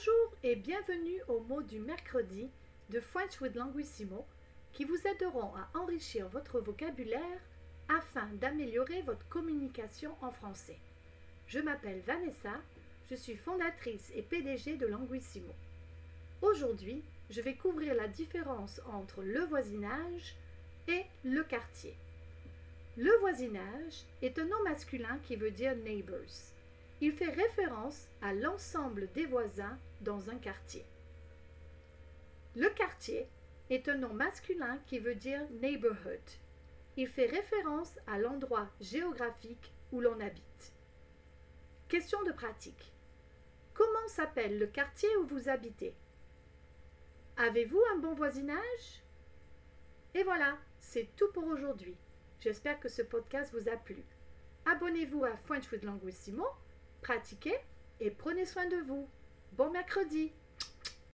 Bonjour et bienvenue au mot du mercredi de French with Languissimo qui vous aideront à enrichir votre vocabulaire afin d'améliorer votre communication en français. Je m'appelle Vanessa, je suis fondatrice et PDG de Languissimo. Aujourd'hui, je vais couvrir la différence entre le voisinage et le quartier. Le voisinage est un nom masculin qui veut dire neighbors. Il fait référence à l'ensemble des voisins dans un quartier. Le quartier est un nom masculin qui veut dire neighborhood. Il fait référence à l'endroit géographique où l'on habite. Question de pratique. Comment s'appelle le quartier où vous habitez? Avez-vous un bon voisinage? Et voilà, c'est tout pour aujourd'hui. J'espère que ce podcast vous a plu. Abonnez-vous à French with Languissimo pratiquez et prenez soin de vous. Bon mercredi